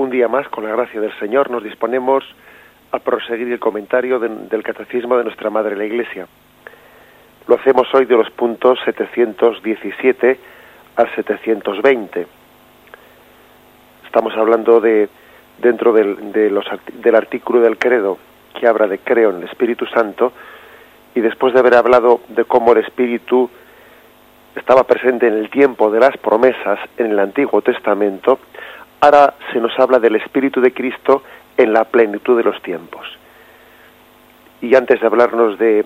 Un día más, con la gracia del Señor, nos disponemos a proseguir el comentario del Catecismo de nuestra Madre la Iglesia. Lo hacemos hoy de los puntos 717 al 720. Estamos hablando de dentro del, de los, del artículo del credo que habla de creo en el Espíritu Santo y después de haber hablado de cómo el Espíritu estaba presente en el tiempo de las promesas en el Antiguo Testamento, ahora se nos habla del Espíritu de Cristo en la plenitud de los tiempos. Y antes de hablarnos de,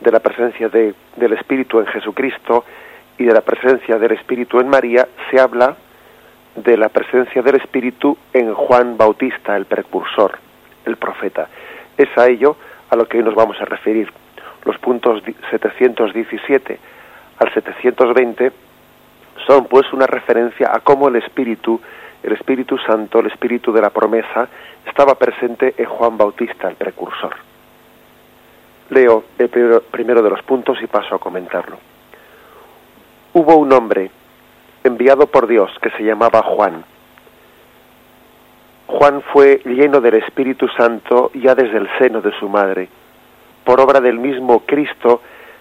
de la presencia de, del Espíritu en Jesucristo y de la presencia del Espíritu en María, se habla de la presencia del Espíritu en Juan Bautista, el precursor, el profeta. Es a ello a lo que hoy nos vamos a referir. Los puntos 717 al 720 son pues una referencia a cómo el Espíritu, el Espíritu Santo, el Espíritu de la promesa, estaba presente en Juan Bautista, el precursor. Leo el primero, de los puntos y paso a comentarlo. Hubo un hombre enviado por Dios que se llamaba Juan. Juan fue lleno del Espíritu Santo ya desde el seno de su madre, por obra del mismo Cristo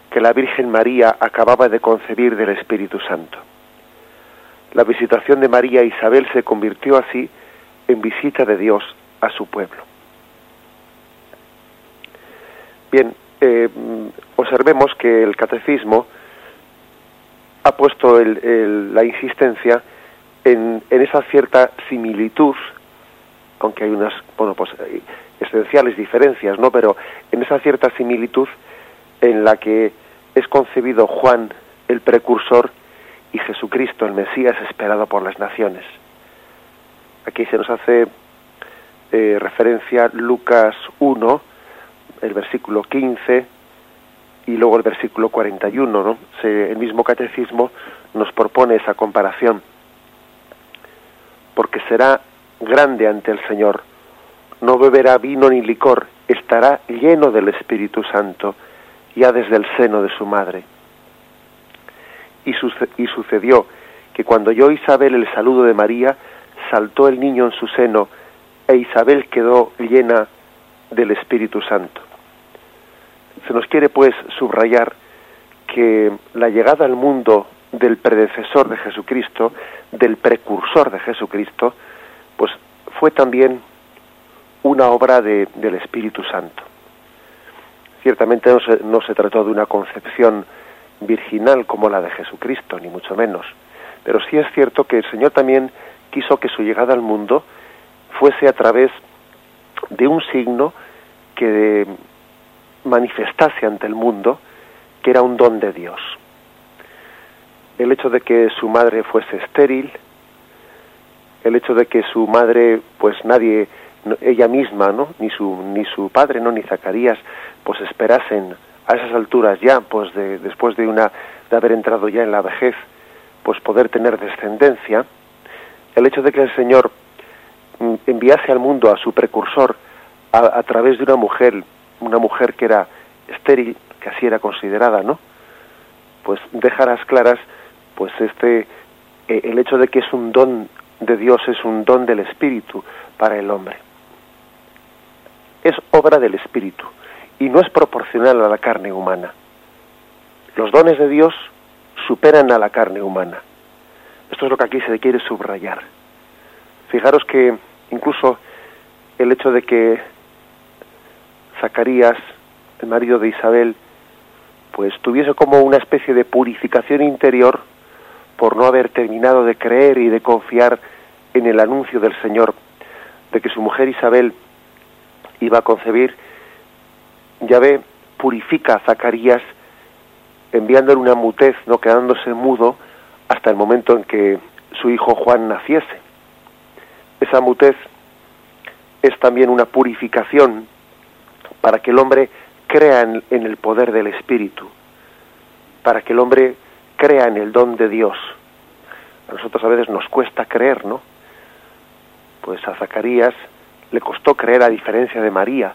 que la Virgen María acababa de concebir del Espíritu Santo. La visitación de María e Isabel se convirtió así en visita de Dios a su pueblo. Bien, eh, observemos que el catecismo ha puesto la insistencia en, esa cierta similitud, aunque hay unas bueno, pues, esenciales diferencias, ¿no? Pero en esa cierta similitud en la que es concebido Juan el precursor y Jesucristo el Mesías esperado por las naciones. Aquí se nos hace eh, referencia Lucas 1, el versículo 15 y luego el versículo 41. ¿no? el mismo catecismo nos propone esa comparación. Porque será grande ante el Señor, no beberá vino ni licor, estará lleno del Espíritu Santo ya desde el seno de su madre. Y, sucedió que cuando oyó Isabel el saludo de María, saltó el niño en su seno, e Isabel quedó llena del Espíritu Santo. Se nos quiere pues subrayar que la llegada al mundo del predecesor de Jesucristo, del precursor de Jesucristo, pues fue también una obra de, del Espíritu Santo. Ciertamente no se, no se trató de una concepción virginal como la de Jesucristo, ni mucho menos. Pero sí es cierto que el Señor también quiso que su llegada al mundo fuese a través de un signo que manifestase ante el mundo que era un don de Dios. El hecho de que su madre fuese estéril, el hecho de que su madre, pues nadie, ella misma, ¿no? Ni su, ni su padre, ¿no? Ni Zacarías, pues esperasen a esas alturas ya, pues de, después de una de haber entrado ya en la vejez, pues poder tener descendencia, el hecho de que el Señor mm, enviase al mundo a su precursor a, a través de una mujer, una mujer que era estéril, que así era considerada, ¿no? Pues dejarás claras, pues este, eh, el hecho de que es un don de Dios, es un don del Espíritu para el hombre. Es obra del Espíritu y no es proporcional a la carne humana. Los dones de Dios superan a la carne humana. Esto es lo que aquí se quiere subrayar. Fijaros que incluso el hecho de que Zacarías, el marido de Isabel, pues tuviese como una especie de purificación interior por no haber terminado de creer y de confiar en el anuncio del Señor de que su mujer Isabel iba a concebir, Yahvé purifica a Zacarías enviándole una mutez, no quedándose mudo hasta el momento en que su hijo Juan naciese. Esa mutez es también una purificación para que el hombre crea en, en, el poder del Espíritu, para que el hombre crea en el don de Dios. A nosotros a veces nos cuesta creer, ¿no? Pues a Zacarías le costó creer a diferencia de María,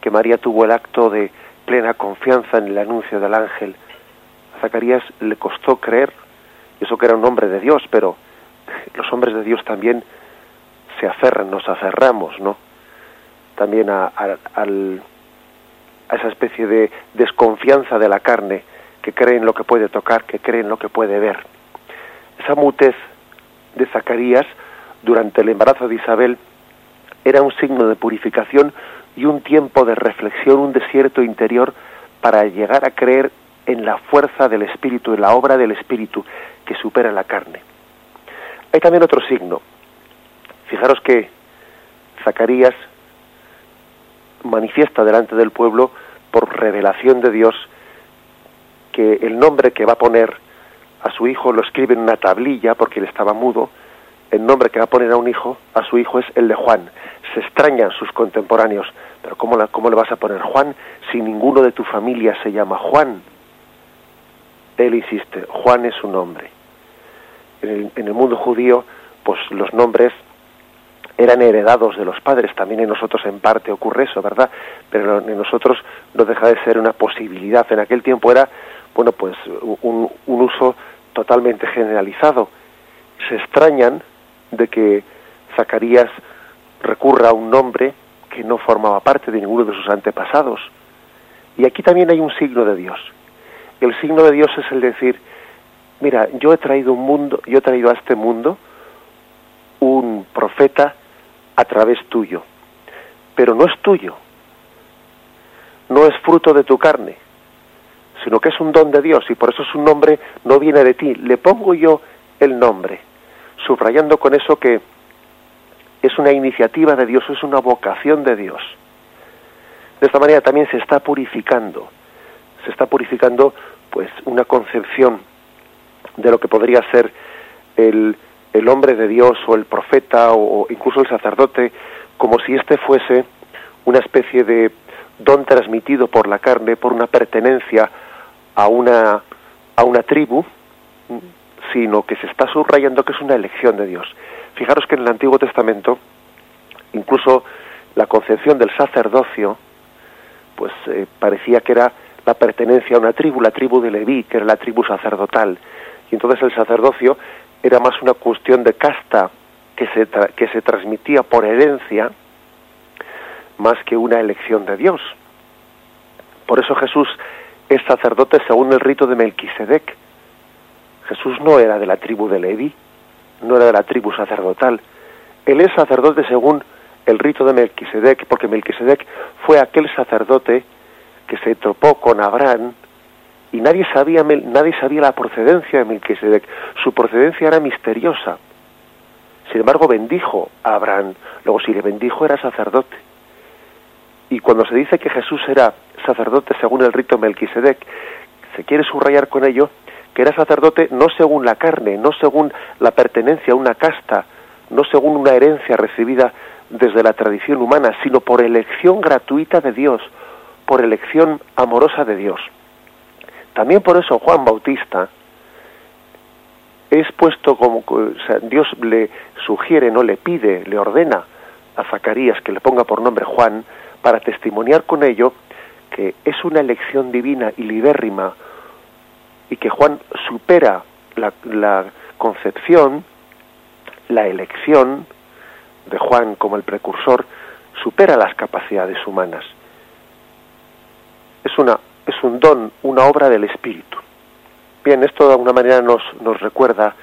que María tuvo el acto de plena confianza en el anuncio del ángel. A Zacarías le costó creer, eso que era un hombre de Dios, pero los hombres de Dios también se aferran, nos aferramos, ¿no? También a, al, a esa especie de desconfianza de la carne, que cree en lo que puede tocar, que cree en lo que puede ver. Esa mutez de Zacarías durante el embarazo de Isabel era un signo de purificación y un tiempo de reflexión, un desierto interior para llegar a creer en la fuerza del Espíritu, en la obra del Espíritu que supera la carne. Hay también otro signo. Fijaros que Zacarías manifiesta delante del pueblo por revelación de Dios que el nombre que va a poner a su hijo lo escribe en una tablilla porque él estaba mudo. El nombre que va a poner a un hijo, a su hijo, es el de Juan. Se extrañan sus contemporáneos. Pero ¿cómo, cómo le vas a poner Juan si ninguno de tu familia se llama Juan? Él insiste, Juan es su nombre. En el, en el mundo judío, pues los nombres eran heredados de los padres, también en nosotros en parte ocurre eso, ¿verdad? Pero en nosotros no deja de ser una posibilidad. En aquel tiempo era, bueno, pues un, un uso totalmente generalizado. Se extrañan de que Zacarías recurra a un nombre que no formaba parte de ninguno de sus antepasados. Y aquí también hay un signo de Dios. El signo de Dios es el decir, mira, yo he traído un mundo, yo he traído a este mundo un profeta a través tuyo, pero no es tuyo, no es fruto de tu carne, sino que es un don de Dios y por eso su nombre no viene de ti. Le pongo yo el nombre, subrayando con eso que es una iniciativa de Dios, es una vocación de Dios. De esta manera también se está purificando, se está purificando pues una concepción de lo que podría ser el, el hombre de Dios o el profeta o, incluso el sacerdote, como si éste fuese una especie de don transmitido por la carne, por una pertenencia a una, a una tribu, sino que se está subrayando que es una elección de Dios. Fijaros que en el Antiguo Testamento, incluso la concepción del sacerdocio, pues eh, parecía que era la pertenencia a una tribu, la tribu de Leví, que era la tribu sacerdotal. Y entonces el sacerdocio era más una cuestión de casta que se, que se transmitía por herencia más que una elección de Dios. Por eso Jesús es sacerdote según el rito de Melquisedec. Jesús no era de la tribu de Leví, no era de la tribu sacerdotal. Él es sacerdote según el rito de Melquisedec, porque Melquisedec fue aquel sacerdote que se topó con Abraham y nadie sabía, nadie sabía la procedencia de Melquisedec. Su procedencia era misteriosa. Sin embargo, bendijo a Abraham. Luego, si le bendijo, era sacerdote. Y cuando se dice que Jesús era sacerdote según el rito Melquisedec, se quiere subrayar con ello que era sacerdote no según la carne, no según la pertenencia a una casta, no según una herencia recibida desde la tradición humana, sino por elección gratuita de Dios, por elección amorosa de Dios. También por eso Juan Bautista es puesto como, Dios le sugiere, no le pide, le ordena a Zacarías que le ponga por nombre Juan para testimoniar con ello que es una elección divina y libérrima y que Juan supera la, concepción, la elección de Juan como el precursor, supera las capacidades humanas. Es una es un don, una obra del Espíritu. Bien, esto de alguna manera nos, nos recuerda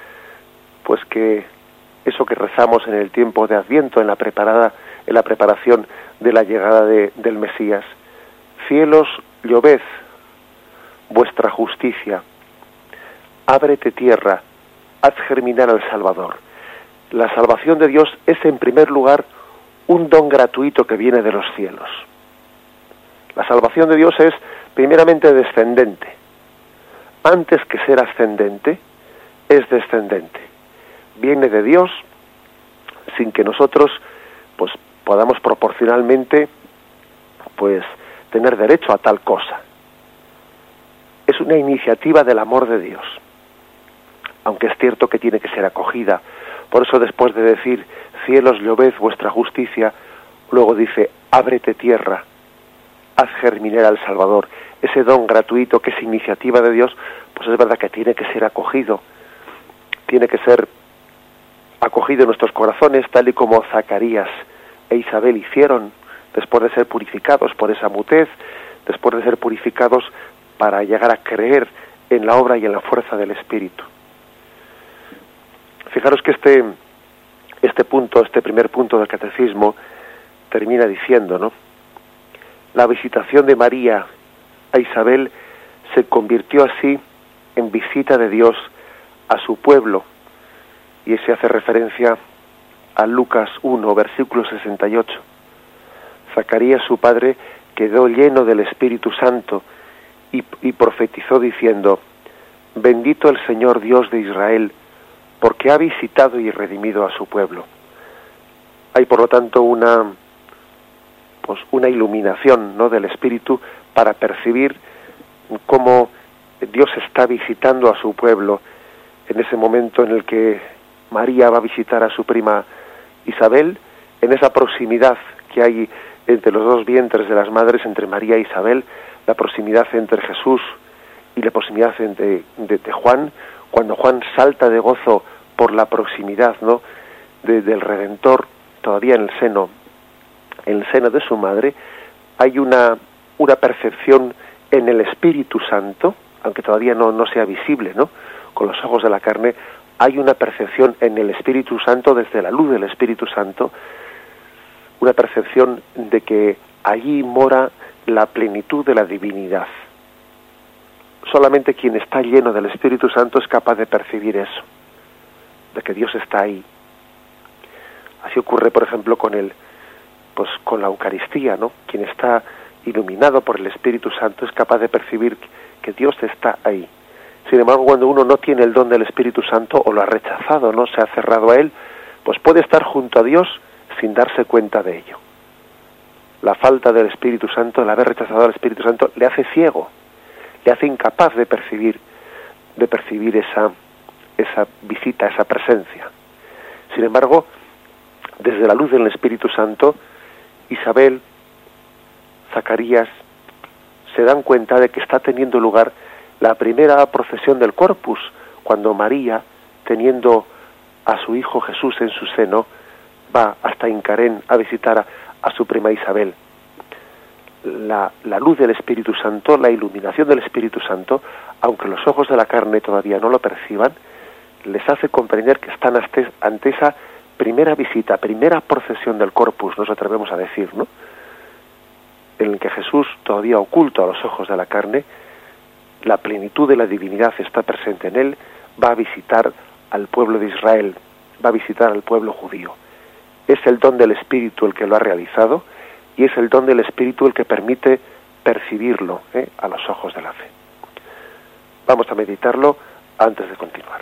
pues que eso que rezamos en el tiempo de Adviento, en la preparada, en la preparación de la llegada de, del Mesías. Cielos, lloved vuestra justicia. Ábrete tierra, haz germinar al Salvador. La salvación de Dios es en primer lugar un don gratuito que viene de los cielos. La salvación de Dios es primeramente descendente. Antes que ser ascendente, es descendente. Viene de Dios sin que nosotros pues podamos proporcionalmente pues tener derecho a tal cosa. Es una iniciativa del amor de Dios. Aunque es cierto que tiene que ser acogida. Por eso después de decir cielos lloved vuestra justicia, luego dice ábrete tierra, haz germinar al Salvador ese don gratuito que es iniciativa de Dios, pues es verdad que tiene que ser acogido, tiene que ser acogido en nuestros corazones, tal y como Zacarías e Isabel hicieron después de ser purificados por esa mutez, después de ser purificados para llegar a creer en la obra y en la fuerza del Espíritu. Fijaros que este, este punto, este primer punto del catecismo, termina diciendo, ¿no? La visitación de María a Isabel se convirtió así en visita de Dios a su pueblo, y se hace referencia a Lucas 1, versículo 68. Zacarías, su padre, quedó lleno del Espíritu Santo y profetizó diciendo, Bendito el Señor Dios de Israel, porque ha visitado y redimido a su pueblo. Hay por lo tanto una pues una iluminación ¿no? del espíritu para percibir cómo Dios está visitando a su pueblo en ese momento en el que María va a visitar a su prima Isabel, en esa proximidad que hay entre los dos vientres de las madres, entre María e Isabel, la proximidad entre Jesús y la proximidad de, de, Juan, cuando Juan salta de gozo por la proximidad ¿no? del Redentor todavía en el seno, en el seno de su madre, hay una, una percepción en el Espíritu Santo, aunque todavía no, no sea visible, ¿no? Con los ojos de la carne, hay una percepción en el Espíritu Santo, desde la luz del Espíritu Santo, una percepción de que allí mora la plenitud de la divinidad solamente quien está lleno del Espíritu Santo es capaz de percibir eso, de que Dios está ahí. Así ocurre, por ejemplo, con el, pues con la Eucaristía, ¿no? Quien está iluminado por el Espíritu Santo es capaz de percibir que Dios está ahí. Sin embargo, cuando uno no tiene el don del Espíritu Santo o lo ha rechazado, no se ha cerrado a él, pues puede estar junto a Dios sin darse cuenta de ello. La falta del Espíritu Santo, el haber rechazado al Espíritu Santo, le hace ciego, le hace incapaz de percibir, de percibir esa, esa visita, esa presencia. Sin embargo, desde la luz del Espíritu Santo, Isabel, Zacarías, se dan cuenta de que está teniendo lugar la primera procesión del Corpus, cuando María, teniendo a su hijo Jesús en su seno, va hasta Incarén a visitar a, a su prima Isabel la, luz del Espíritu Santo, la iluminación del Espíritu Santo, aunque los ojos de la carne todavía no lo perciban, les hace comprender que están ante esa primera visita, primera procesión del corpus, nos atrevemos a decir, ¿no? En el que Jesús, todavía oculto a los ojos de la carne, la plenitud de la divinidad está presente en él, va a visitar al pueblo de Israel, va a visitar al pueblo judío. Es el don del Espíritu el que lo ha realizado, y es el don del Espíritu el que permite percibirlo ¿eh? a los ojos de la fe. Vamos a meditarlo antes de continuar.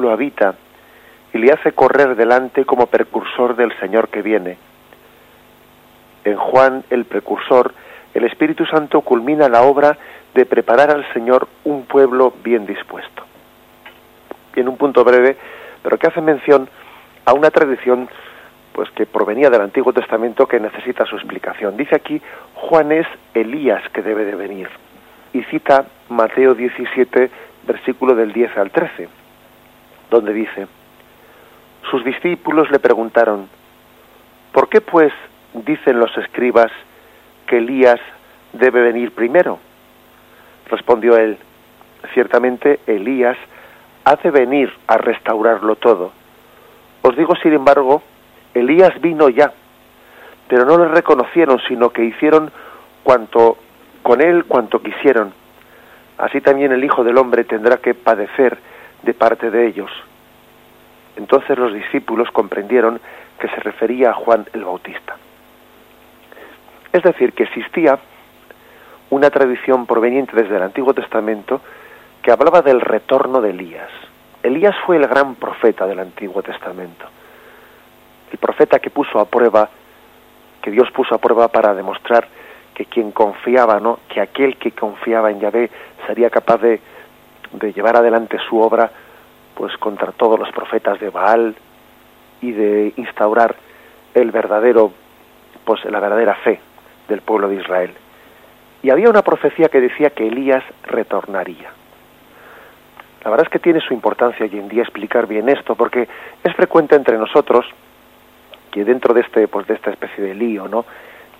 Lo habita y le hace correr delante como precursor del Señor que viene. En Juan el precursor el Espíritu Santo culmina la obra de preparar al Señor un pueblo bien dispuesto. Y en un punto breve, pero que hace mención a una tradición pues que provenía del Antiguo Testamento que necesita su explicación. Dice aquí, Juan es Elías que debe de venir. Y cita Mateo 17, versículo del 10 al 13, donde dice, sus discípulos le preguntaron, ¿por qué pues dicen los escribas que Elías debe venir primero? Respondió él, ciertamente Elías hace venir a restaurarlo todo. Os digo, sin embargo, Elías vino ya, pero no le reconocieron, sino que hicieron cuanto con él cuanto quisieron. Así también el Hijo del Hombre tendrá que padecer de parte de ellos. Entonces los discípulos comprendieron que se refería a Juan el Bautista. Es decir, que existía una tradición proveniente desde el Antiguo Testamento que hablaba del retorno de Elías. Elías fue el gran profeta del Antiguo Testamento el profeta que puso a prueba, que Dios puso a prueba para demostrar que quien confiaba, ¿no? que aquel que confiaba en Yahvé sería capaz de, de llevar adelante su obra pues contra todos los profetas de Baal y de instaurar el verdadero pues la verdadera fe del pueblo de Israel. Y había una profecía que decía que Elías retornaría. La verdad es que tiene su importancia hoy en día explicar bien esto, porque es frecuente entre nosotros que dentro de este pues de esta especie de lío no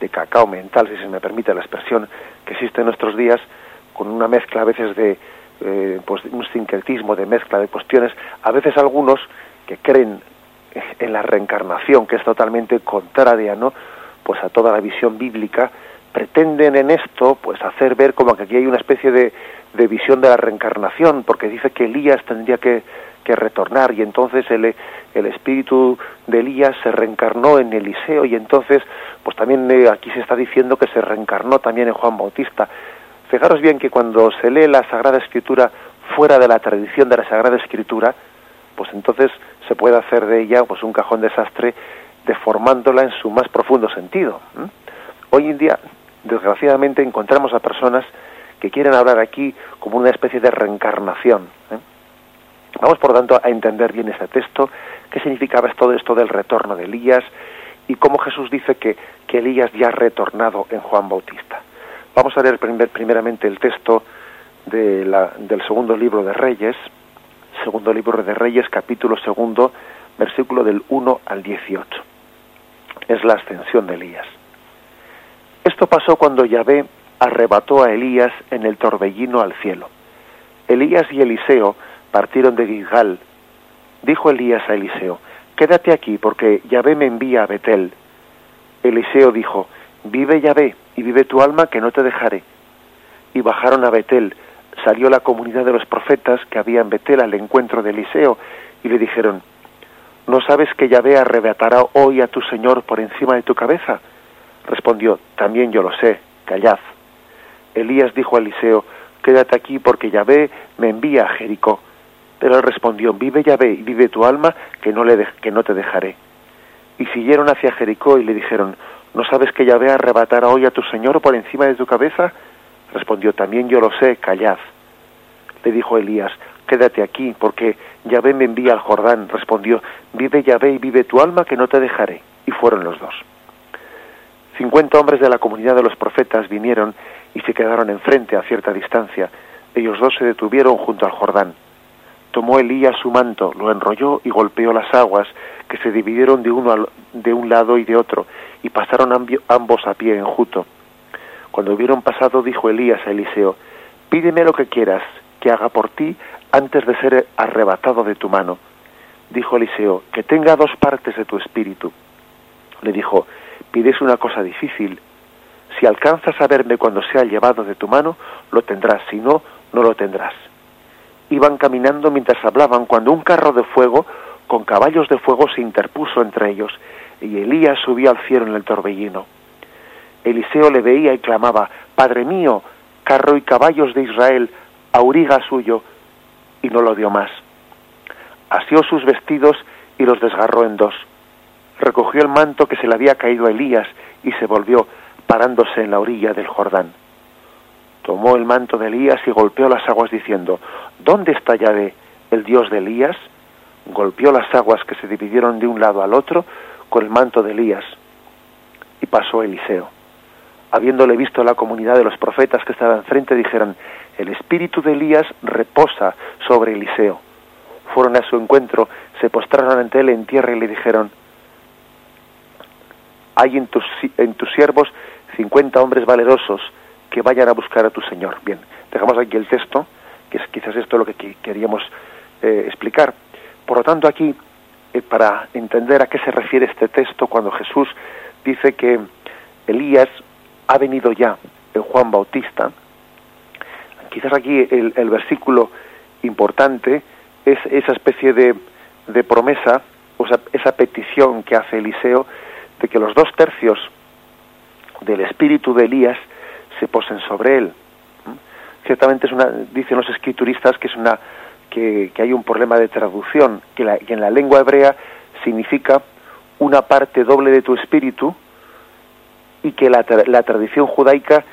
de cacao mental si se me permite la expresión que existe en nuestros días con una mezcla a veces de eh, pues un sincretismo de mezcla de cuestiones a veces algunos que creen en la reencarnación que es totalmente contraria no pues a toda la visión bíblica pretenden en esto pues hacer ver como que aquí hay una especie de, de visión de la reencarnación porque dice que Elías tendría que que retornar y entonces el, el espíritu de Elías se reencarnó en Eliseo y entonces pues también eh, aquí se está diciendo que se reencarnó también en Juan Bautista. Fijaros bien que cuando se lee la Sagrada Escritura fuera de la tradición de la Sagrada Escritura, pues entonces se puede hacer de ella pues un cajón desastre deformándola en su más profundo sentido. Hoy en día, desgraciadamente, encontramos a personas que quieren hablar aquí como una especie de reencarnación. ¿eh? Vamos, por tanto, a entender bien este texto, qué significaba todo esto del retorno de Elías y cómo Jesús dice que, que Elías ya ha retornado en Juan Bautista. Vamos a leer primeramente el texto de la, del segundo libro de Reyes, segundo libro de Reyes, capítulo segundo, versículo del 1 al 18. Es la ascensión de Elías. Esto pasó cuando Yahvé arrebató a Elías en el torbellino al cielo. Elías y Eliseo partieron de Gilgal. Dijo Elías a Eliseo, Quédate aquí, porque Yahvé me envía a Betel. Eliseo dijo, Vive Yahvé, y vive tu alma, que no te dejaré. Y bajaron a Betel. Salió la comunidad de los profetas que había en Betel al encuentro de Eliseo, y le dijeron, ¿No sabes que Yahvé arrebatará hoy a tu Señor por encima de tu cabeza? Respondió, También yo lo sé, callad. Elías dijo a Eliseo, Quédate aquí porque Yahvé me envía a Jericó. Pero él respondió, vive Yahvé y vive tu alma, que no, le que no te dejaré. Y siguieron hacia Jericó y le dijeron, ¿no sabes que Yahvé arrebatará hoy a tu Señor por encima de tu cabeza? Respondió, también yo lo sé, callad. Le dijo Elías, quédate aquí, porque Yahvé me envía al Jordán. Respondió, vive Yahvé y vive tu alma, que no te dejaré. Y fueron los dos. Cincuenta hombres de la comunidad de los profetas vinieron y se quedaron enfrente a cierta distancia. Ellos dos se detuvieron junto al Jordán. Tomó Elías su manto, lo enrolló y golpeó las aguas, que se dividieron de, uno de un lado y de otro, y pasaron ambos a pie enjuto. Cuando hubieron pasado, dijo Elías a Eliseo, Pídeme lo que quieras, que haga por ti antes de ser arrebatado de tu mano. Dijo Eliseo, que tenga dos partes de tu espíritu. Le dijo, pides una cosa difícil. Si alcanzas a verme cuando sea llevado de tu mano, lo tendrás, si no, no lo tendrás iban caminando mientras hablaban cuando un carro de fuego con caballos de fuego se interpuso entre ellos y Elías subía al cielo en el torbellino. Eliseo le veía y clamaba, Padre mío, carro y caballos de Israel, auriga suyo, y no lo dio más. Asió sus vestidos y los desgarró en dos. Recogió el manto que se le había caído a Elías y se volvió parándose en la orilla del Jordán. Tomó el manto de Elías y golpeó las aguas diciendo, ¿Dónde está Yahvé, el Dios de Elías? Golpeó las aguas que se dividieron de un lado al otro con el manto de Elías. Y pasó Eliseo. Habiéndole visto la comunidad de los profetas que estaban enfrente, dijeron, el espíritu de Elías reposa sobre Eliseo. Fueron a su encuentro, se postraron ante él en tierra y le dijeron, hay en tus, en tus siervos cincuenta hombres valerosos que vayan a buscar a tu Señor. Bien, dejamos aquí el texto, que es quizás esto lo que queríamos eh, explicar. Por lo tanto, aquí, eh, para entender a qué se refiere este texto, cuando Jesús dice que Elías ha venido ya en Juan Bautista, quizás aquí el, el versículo importante es esa especie de, de promesa, o sea, esa petición que hace Eliseo de que los dos tercios del espíritu de Elías se posen sobre él. Ciertamente es una, dicen los escrituristas que es una que, hay un problema de traducción, que, en la lengua hebrea significa una parte doble de tu espíritu y que la, la tradición judaica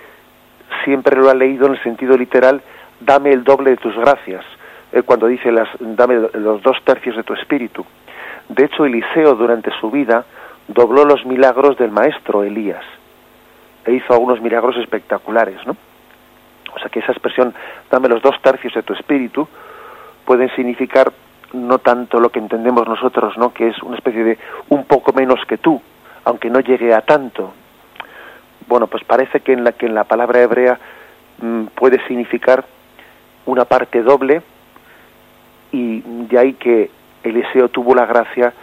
siempre lo ha leído en el sentido literal, dame el doble de tus gracias, eh, cuando dice las, dame los dos tercios de tu espíritu. De hecho, Eliseo durante su vida dobló los milagros del maestro Elías e hizo algunos milagros espectaculares, ¿no? O sea que esa expresión, dame los dos tercios de tu espíritu, pueden significar no tanto lo que entendemos nosotros, ¿no? Que es una especie de un poco menos que tú, aunque no llegue a tanto. Bueno, pues parece que en la que en la palabra hebrea mm, puede significar una parte doble y de ahí que Eliseo tuvo la gracia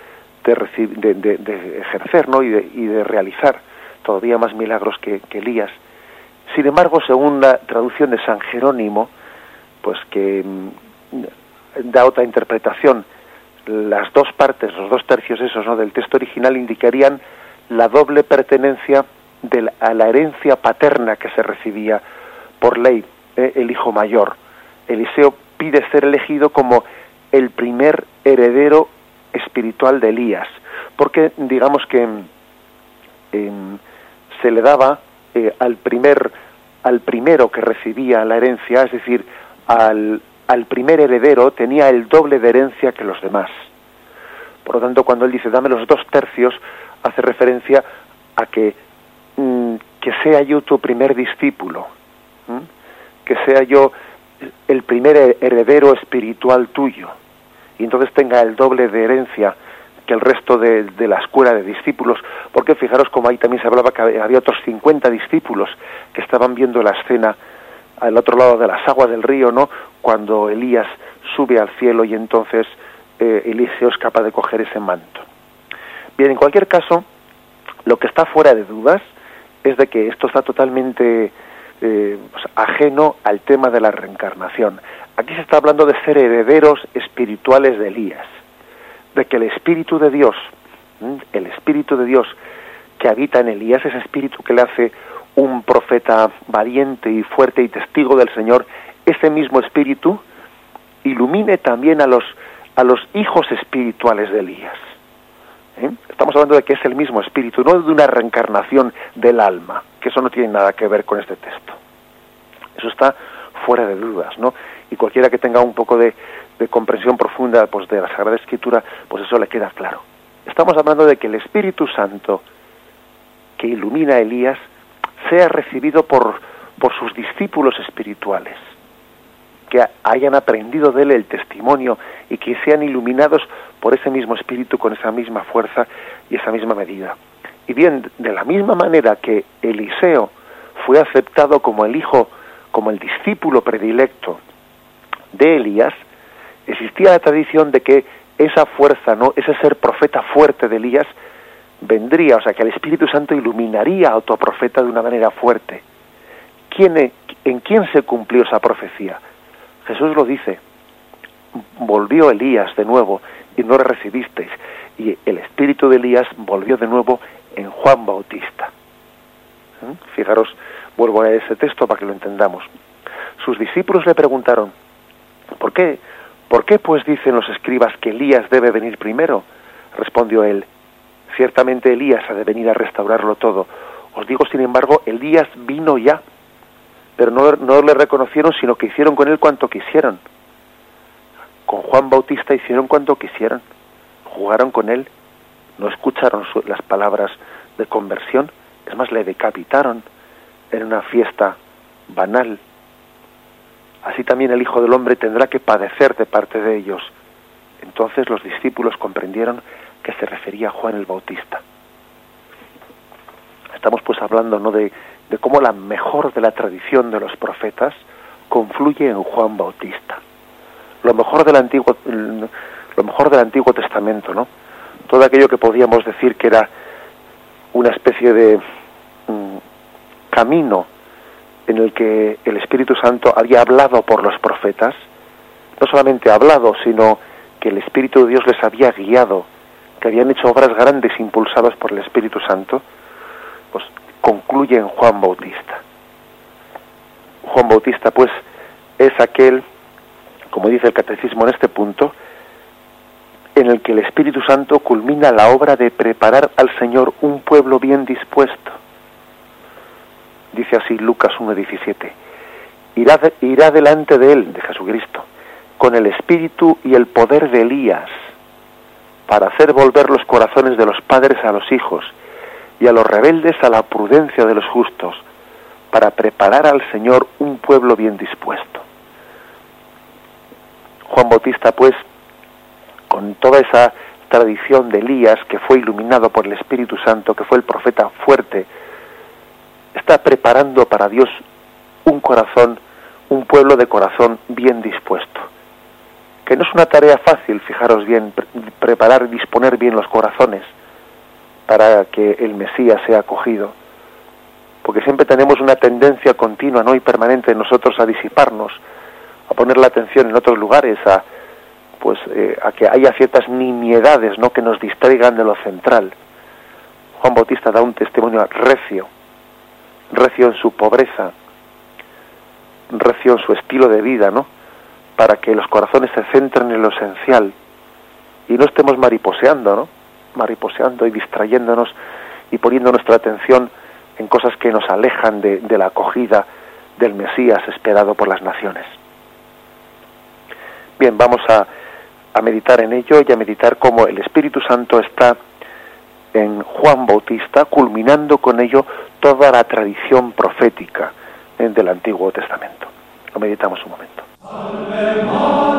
de, de, ejercer ¿no? y, de, realizar todavía más milagros que, Elías. Sin embargo, según la traducción de San Jerónimo, pues que mm, da otra interpretación, las dos partes, los dos tercios esos ¿no? del texto original indicarían la doble pertenencia de a la herencia paterna que se recibía por ley ¿eh? el hijo mayor. Eliseo pide ser elegido como el primer heredero espiritual de Elías, porque digamos que em, se le daba eh, al primer al primero que recibía la herencia, es decir, al, al primer heredero tenía el doble de herencia que los demás. Por lo tanto, cuando él dice dame los dos tercios, hace referencia a que mm, que sea yo tu primer discípulo, que sea yo el primer heredero espiritual tuyo. Y entonces tenga el doble de herencia que el resto de, la escuela de discípulos, porque fijaros como ahí también se hablaba que había otros 50 discípulos que estaban viendo la escena al otro lado de las aguas del río, ¿no? Cuando Elías sube al cielo y entonces eh, Eliseo es capaz de coger ese manto. Bien, en cualquier caso, lo que está fuera de dudas es de que esto está totalmente eh, ajeno al tema de la reencarnación. Aquí se está hablando de ser herederos espirituales de Elías, de que el Espíritu de Dios, el Espíritu de Dios que habita en Elías, ese Espíritu que le hace un profeta valiente y fuerte y testigo del Señor, ese mismo Espíritu ilumine también a los, a los hijos espirituales de Elías. ¿Eh? Estamos hablando de que es el mismo Espíritu, no de una reencarnación del alma, que eso no tiene nada que ver con este texto. Eso está fuera de dudas, ¿no? y cualquiera que tenga un poco de, comprensión profunda pues, de la Sagrada Escritura, pues eso le queda claro. Estamos hablando de que el Espíritu Santo que ilumina a Elías sea recibido por, por sus discípulos espirituales, que hayan aprendido de él el testimonio y que sean iluminados por ese mismo espíritu con esa misma fuerza y esa misma medida. Y bien, de la misma manera que Eliseo fue aceptado como el hijo, como el discípulo predilecto de Elías, existía la tradición de que esa fuerza, ¿no? ese ser profeta fuerte de Elías, vendría, o sea, que el Espíritu Santo iluminaría a otro profeta de una manera fuerte. ¿Quién, e, ¿En quién se cumplió esa profecía? Jesús lo dice, volvió Elías de nuevo y no le recibisteis. Y el espíritu de Elías volvió de nuevo en Juan Bautista. ¿Mm? Fijaros, vuelvo a ese texto para que lo entendamos. Sus discípulos le preguntaron, ¿Por qué? ¿Por qué pues dicen los escribas que Elías debe venir primero? Respondió él, ciertamente Elías ha de venir a restaurarlo todo. Os digo, sin embargo, Elías vino ya, pero no, no le reconocieron, sino que hicieron con él cuanto quisieron. Con Juan Bautista hicieron cuanto quisieron, jugaron con él, no escucharon las palabras de conversión, es más, le decapitaron en una fiesta banal. Así también el Hijo del Hombre tendrá que padecer de parte de ellos. Entonces los discípulos comprendieron que se refería a Juan el Bautista. Estamos pues hablando ¿no? de, de cómo la mejor de la tradición de los profetas confluye en Juan Bautista. Lo mejor del antiguo, lo mejor del Antiguo Testamento, ¿no? Todo aquello que podíamos decir que era una especie de mm, camino en el que el Espíritu Santo había hablado por los profetas, no solamente hablado, sino que el Espíritu de Dios les había guiado, que habían hecho obras grandes impulsadas por el Espíritu Santo, pues concluye en Juan Bautista. Juan Bautista, pues, es aquel, como dice el catecismo en este punto, en el que el Espíritu Santo culmina la obra de preparar al Señor un pueblo bien dispuesto. Dice así Lucas 1.17. Irá, irá delante de él, de Jesucristo, con el espíritu y el poder de Elías, para hacer volver los corazones de los padres a los hijos y a los rebeldes a la prudencia de los justos, para preparar al Señor un pueblo bien dispuesto. Juan Bautista, pues, con toda esa tradición de Elías, que fue iluminado por el Espíritu Santo, que fue el profeta fuerte, está preparando para Dios un corazón, un pueblo de corazón bien dispuesto. Que no es una tarea fácil, fijaros bien, preparar y disponer bien los corazones para que el Mesías sea acogido. Porque siempre tenemos una tendencia continua ¿no? y permanente en nosotros a disiparnos, a poner la atención en otros lugares, a, pues eh, a que haya ciertas nimiedades no que nos distraigan de lo central Juan Bautista da un testimonio recio recio en su pobreza recio en su estilo de vida no para que los corazones se centren en lo esencial y no estemos mariposeando no mariposeando y distrayéndonos y poniendo nuestra atención en cosas que nos alejan de, la acogida del Mesías esperado por las naciones. Bien, vamos a a meditar en ello y a meditar cómo el Espíritu Santo está en Juan Bautista, culminando con ello toda la tradición profética del Antiguo Testamento. Lo meditamos un momento. Lo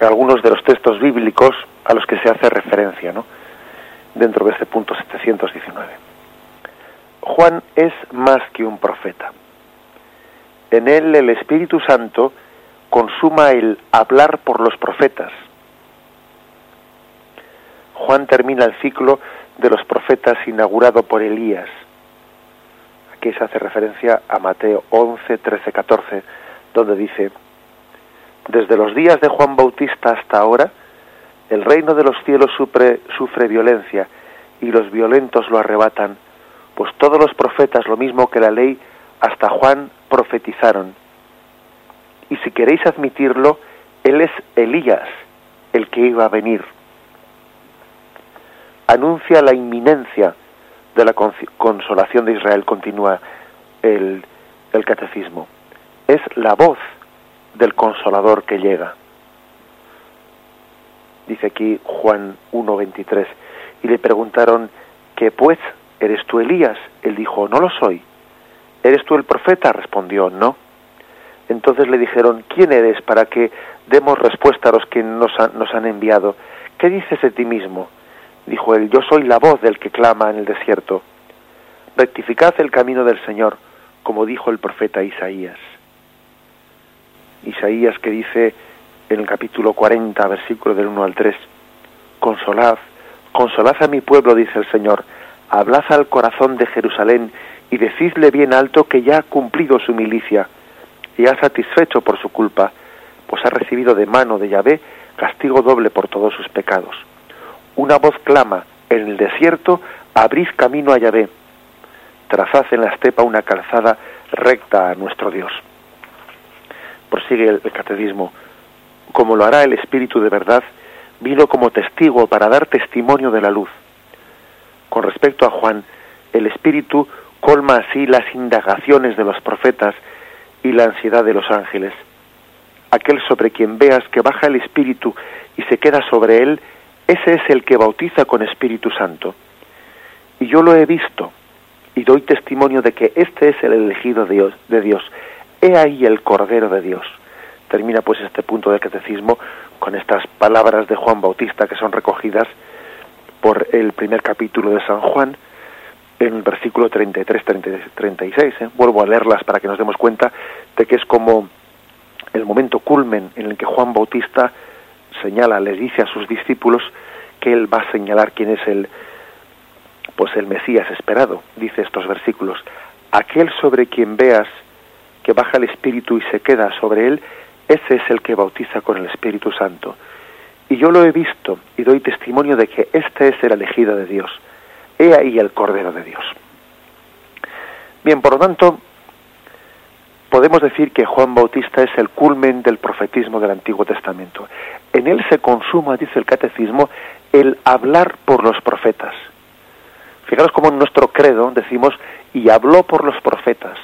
algunos de los textos bíblicos a los que se hace referencia ¿no? dentro de este punto 719. Juan es más que un profeta. En él el Espíritu Santo consuma el hablar por los profetas. Juan termina el ciclo de los profetas inaugurado por Elías Aquí se hace referencia a Mateo 11, 13, 14, donde dice, desde los días de Juan Bautista hasta ahora, el reino de los cielos sufre, sufre violencia y los violentos lo arrebatan Pues todos los profetas, lo mismo que la ley, hasta Juan profetizaron. Y si queréis admitirlo, él es Elías, el que iba a venir. Anuncia la inminencia de la consolación de Israel, continúa el, el catecismo. Es la voz del consolador que llega. Dice aquí Juan 1.23. Y le preguntaron, ¿qué pues? ¿Eres tú Elías? Él dijo, no lo soy. ¿Eres tú el profeta? Respondió, no. Entonces le dijeron, ¿quién eres para que demos respuesta a los que nos, nos han enviado? ¿Qué dices de ti mismo? Dijo él, yo soy la voz del que clama en el desierto. Rectificad el camino del Señor, como dijo el profeta Isaías. Isaías que dice en el capítulo 40, versículo del 1 al 3, Consolad, consolad a mi pueblo, dice el Señor, hablad al corazón de Jerusalén y decidle bien alto que ya ha cumplido su milicia y ha satisfecho por su culpa, pues ha recibido de mano de Yahvé castigo doble por todos sus pecados. Una voz clama, en el desierto abrís camino a Yahvé, trazad en la estepa una calzada recta a nuestro Dios. Prosigue el, catecismo, como lo hará el Espíritu de verdad, vino como testigo para dar testimonio de la luz. Con respecto a Juan, el Espíritu colma así las indagaciones de los profetas y la ansiedad de los ángeles. Aquel sobre quien veas que baja el Espíritu y se queda sobre él, ese es el que bautiza con Espíritu Santo. Y yo lo he visto y doy testimonio de que este es el elegido de Dios. He ahí el Cordero de Dios. Termina pues este punto del catecismo con estas palabras de Juan Bautista que son recogidas por el primer capítulo de San Juan, en el versículo 33, 36. ¿eh? Vuelvo a leerlas para que nos demos cuenta de que es como el momento culmen en el que Juan Bautista señala, le dice a sus discípulos que él va a señalar quién es el pues el Mesías esperado, dice estos versículos, aquel sobre quien veas que baja el Espíritu y se queda sobre él, ese es el que bautiza con el Espíritu Santo. Y yo lo he visto y doy testimonio de que este es el elegido de Dios. He ahí el Cordero de Dios. Bien, por lo tanto, podemos decir que Juan Bautista es el culmen del profetismo del Antiguo Testamento. En él se consuma, dice el catecismo, el hablar por los profetas. Fijaros cómo en nuestro credo decimos, y habló por los profetas.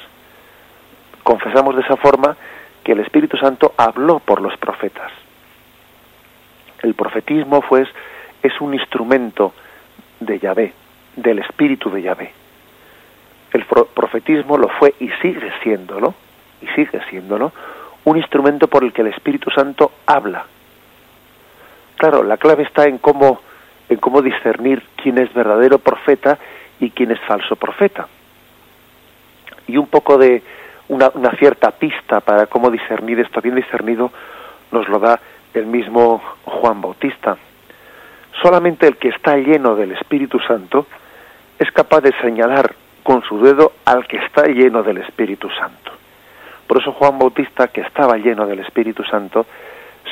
Confesamos de esa forma que el Espíritu Santo habló por los profetas. El profetismo, pues, es un instrumento de Yahvé, del espíritu de Yahvé. El profetismo lo fue y sigue siéndolo, y sigue siéndolo, un instrumento por el que el Espíritu Santo habla. Claro, la clave está en cómo, en cómo discernir quién es verdadero profeta y quién es falso profeta. Y un poco de una, cierta pista para cómo discernir esto bien discernido nos lo da el mismo Juan Bautista. Solamente el que está lleno del Espíritu Santo es capaz de señalar con su dedo al que está lleno del Espíritu Santo. Por eso Juan Bautista, que estaba lleno del Espíritu Santo,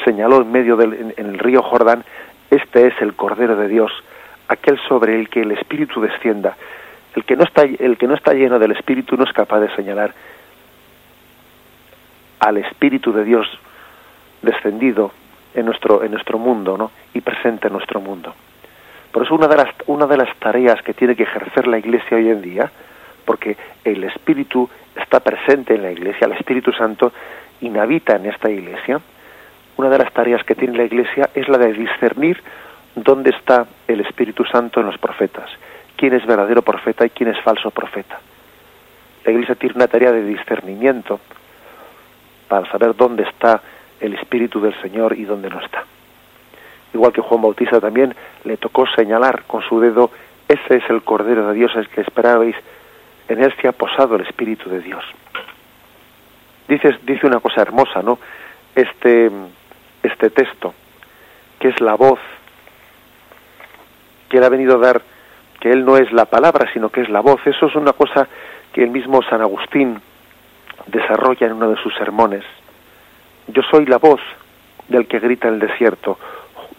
señaló en medio del en el río Jordán, este es el Cordero de Dios, aquel sobre el que el Espíritu descienda. El que no está, el que no está lleno del Espíritu no es capaz de señalar al Espíritu de Dios descendido en nuestro, en nuestro mundo ¿no? y presente en nuestro mundo. Por eso una de, las, una de las tareas que tiene que ejercer la Iglesia hoy en día, porque el Espíritu está presente en la Iglesia, el Espíritu Santo inhabita en esta Iglesia, una de las tareas que tiene la Iglesia es la de discernir dónde está el Espíritu Santo en los profetas, quién es verdadero profeta y quién es falso profeta. La Iglesia tiene una tarea de discernimiento para saber dónde está el Espíritu del Señor y dónde no está igual que Juan Bautista también le tocó señalar con su dedo, ese es el Cordero de Dios, el que esperabais, en él se ha posado el Espíritu de Dios. Dice, dice una cosa hermosa, ¿no? Este, este texto, que es la voz que él ha venido a dar, que él no es la palabra, sino que es la voz. Eso es una cosa que el mismo San Agustín desarrolla en uno de sus sermones. Yo soy la voz del que grita en el desierto,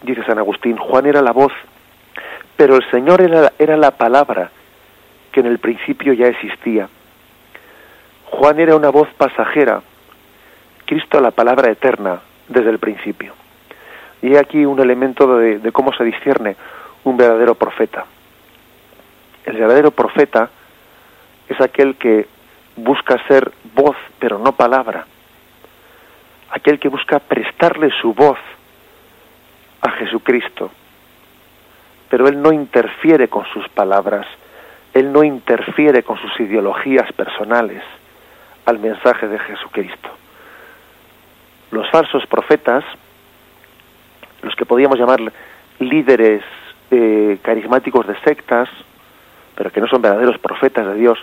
dice San Agustín, Juan era la voz, pero el Señor era, era la palabra que en el principio ya existía. Juan era una voz pasajera, Cristo la palabra eterna desde el principio. Y aquí un elemento de, cómo se discierne un verdadero profeta. El verdadero profeta es aquel que busca ser voz, pero no palabra. Aquel que busca prestarle su voz a Jesucristo. Pero él no interfiere con sus palabras, él no interfiere con sus ideologías personales al mensaje de Jesucristo. Los falsos profetas, los que podíamos llamar líderes eh, carismáticos de sectas, pero que no son verdaderos profetas de Dios,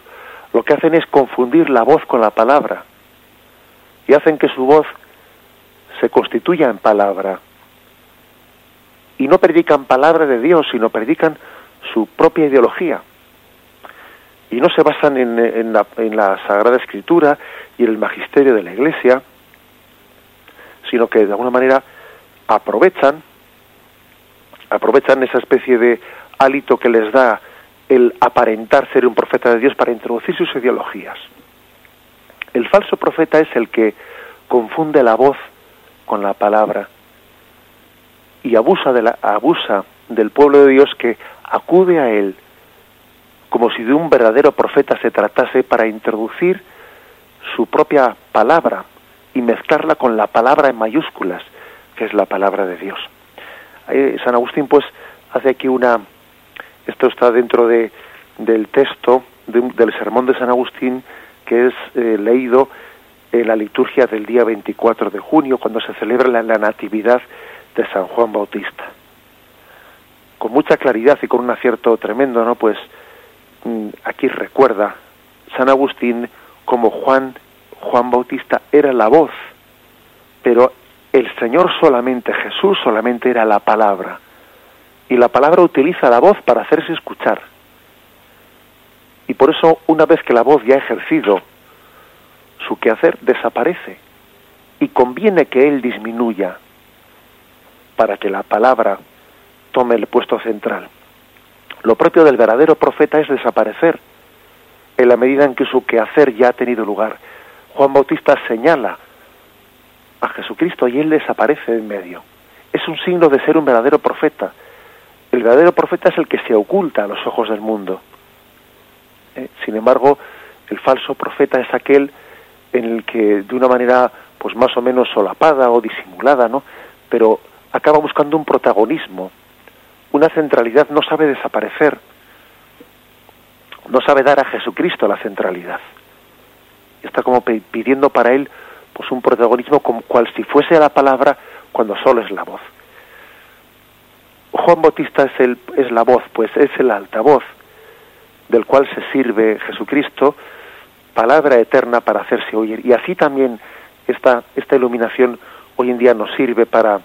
lo que hacen es confundir la voz con la palabra y hacen que su voz se constituya en palabra. Y no predican palabra de Dios, sino predican su propia ideología. Y no se basan en, la, en la Sagrada Escritura y en el magisterio de la Iglesia, sino que de alguna manera aprovechan aprovechan esa especie de hálito que les da el aparentar ser un profeta de Dios para introducir sus ideologías. El falso profeta es el que confunde la voz con la palabra y abusa, de la, abusa del pueblo de Dios que acude a él como si de un verdadero profeta se tratase para introducir su propia palabra y mezclarla con la palabra en mayúsculas, que es la palabra de Dios. San Agustín pues hace aquí una esto está dentro de, del texto del sermón de San Agustín que es eh, leído en la liturgia del día 24 de junio, cuando se celebra la, Natividad de San Juan Bautista. Con mucha claridad y con un acierto tremendo, ¿no? Pues mm, aquí recuerda San Agustín como Juan, Juan Bautista era la voz, pero el Señor solamente, Jesús solamente era la palabra y la palabra utiliza la voz para hacerse escuchar. Y por eso, una vez que la voz ya ha ejercido su quehacer, desaparece. Y conviene que él disminuya para que la palabra tome el puesto central. Lo propio del verdadero profeta es desaparecer en la medida en que su quehacer ya ha tenido lugar. Juan Bautista señala a Jesucristo y él desaparece en medio. Es un signo de ser un verdadero profeta el verdadero profeta es el que se oculta a los ojos del mundo. Eh, sin embargo, el falso profeta es aquel en el que de una manera pues más o menos solapada o disimulada, ¿no? Pero acaba buscando un protagonismo, una centralidad, no sabe desaparecer, no sabe dar a Jesucristo la centralidad. Está como pidiendo para él pues un protagonismo como cual si fuese la palabra cuando solo es la voz. Juan Bautista es, el, es la voz, pues es el altavoz del cual se sirve Jesucristo, palabra eterna para hacerse oír. Y así también esta, esta iluminación hoy en día nos sirve para,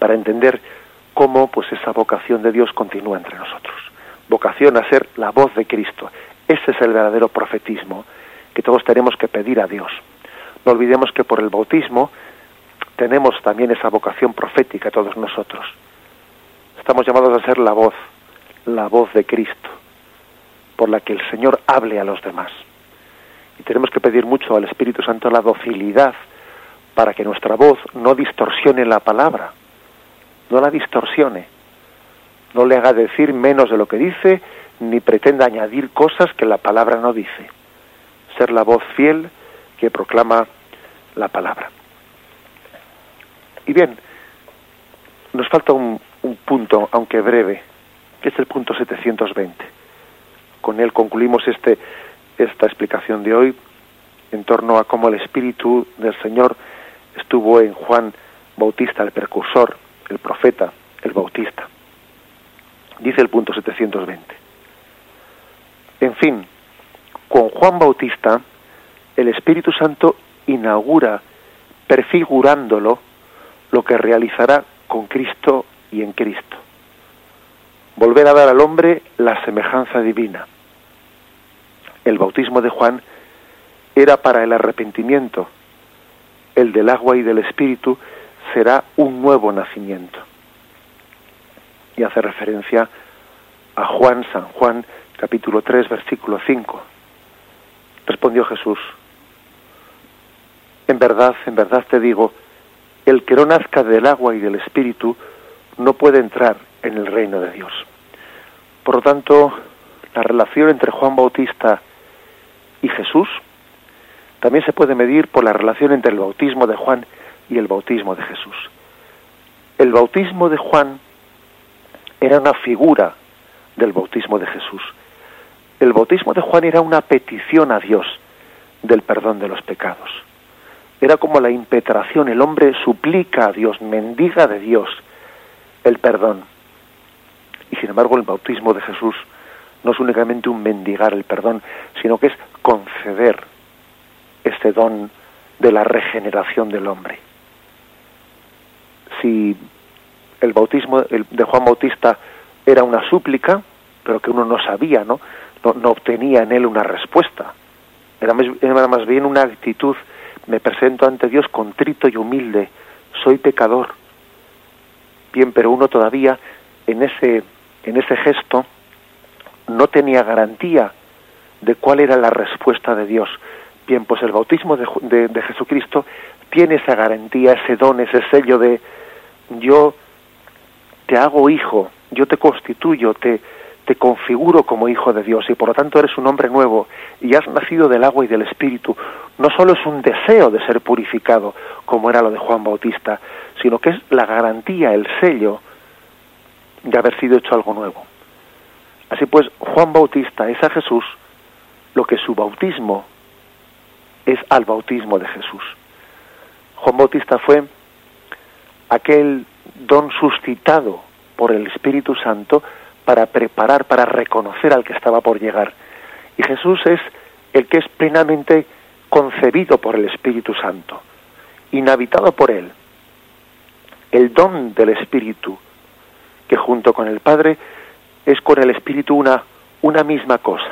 para entender cómo pues esa vocación de Dios continúa entre nosotros. Vocación a ser la voz de Cristo. Ese es el verdadero profetismo que todos tenemos que pedir a Dios. No olvidemos que por el bautismo tenemos también esa vocación profética todos nosotros. Estamos llamados a ser la voz, la voz de Cristo, por la que el Señor hable a los demás. Y tenemos que pedir mucho al Espíritu Santo la docilidad para que nuestra voz no distorsione la palabra, no la distorsione, no le haga decir menos de lo que dice, ni pretenda añadir cosas que la palabra no dice. Ser la voz fiel que proclama la palabra. Y bien, nos falta un, un punto, aunque breve, que es el punto 720. Con él concluimos este, esta explicación de hoy en torno a cómo el Espíritu del Señor estuvo en Juan Bautista, el precursor, el profeta, el bautista. Dice el punto 720. En fin, con Juan Bautista, el Espíritu Santo inaugura, prefigurándolo, lo que realizará con Cristo y en Cristo. Volver a dar al hombre la semejanza divina. El bautismo de Juan era para el arrepentimiento. El del agua y del espíritu será un nuevo nacimiento. Y hace referencia a Juan, San Juan, capítulo 3, versículo 5. Respondió Jesús, en verdad, en verdad te digo, el que no nazca del agua y del espíritu no puede entrar en el reino de Dios. Por lo tanto, la relación entre Juan Bautista y Jesús también se puede medir por la relación entre el bautismo de Juan y el bautismo de Jesús. El bautismo de Juan era una figura del bautismo de Jesús. El bautismo de Juan era una petición a Dios del perdón de los pecados. Era como la impetración, el hombre suplica a Dios, mendiga de Dios el perdón. Y sin embargo el bautismo de Jesús no es únicamente un mendigar el perdón, sino que es conceder este don de la regeneración del hombre. Si el bautismo de Juan Bautista era una súplica, pero que uno no sabía, ¿no? No, obtenía en él una respuesta. Era más, era más bien una actitud, me presento ante Dios contrito y humilde, soy pecador. Bien, pero uno todavía en ese, en ese gesto no tenía garantía de cuál era la respuesta de Dios. Bien, pues el bautismo de, de Jesucristo tiene esa garantía, ese don, ese sello de yo te hago hijo, yo te constituyo, te, te configuro como hijo de Dios y por lo tanto eres un hombre nuevo y has nacido del agua y del espíritu. No solo es un deseo de ser purificado, como era lo de Juan Bautista, sino que es la garantía, el sello de haber sido hecho algo nuevo. Así pues, Juan Bautista es a Jesús lo que su bautismo es al bautismo de Jesús. Juan Bautista fue aquel don suscitado por el Espíritu Santo para preparar, para reconocer al que estaba por llegar. Y Jesús es el que es plenamente concebido por el Espíritu Santo, inhabitado por él. El don del Espíritu, que junto con el Padre es con el Espíritu una, una misma cosa.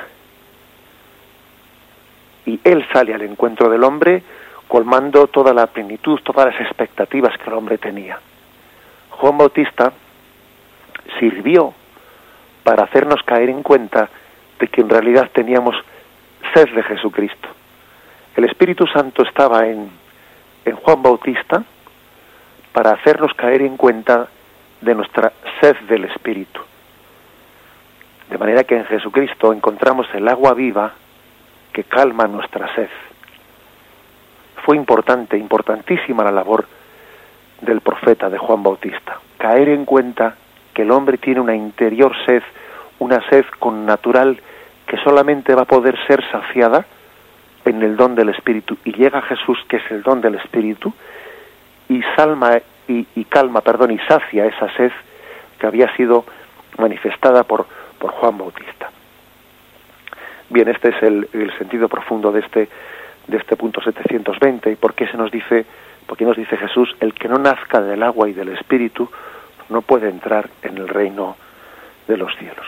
Y Él sale al encuentro del hombre colmando toda la plenitud, todas las expectativas que el hombre tenía. Juan Bautista sirvió para hacernos caer en cuenta de que en realidad teníamos sed de Jesucristo. El Espíritu Santo estaba en, en Juan Bautista para hacernos caer en cuenta de nuestra sed del Espíritu. De manera que en Jesucristo encontramos el agua viva que calma nuestra sed. Fue importante, importantísima la labor del profeta de Juan Bautista. Caer en cuenta que el hombre tiene una interior sed, una sed con natural que solamente va a poder ser saciada en el don del Espíritu. Y llega Jesús, que es el don del Espíritu, y salma y, calma, perdón, y sacia esa sed que había sido manifestada por, por Juan Bautista. Bien, este es el, el sentido profundo de este, de este punto 720 y por qué se nos dice porque nos dice Jesús, el que no nazca del agua y del espíritu no puede entrar en el reino de los cielos.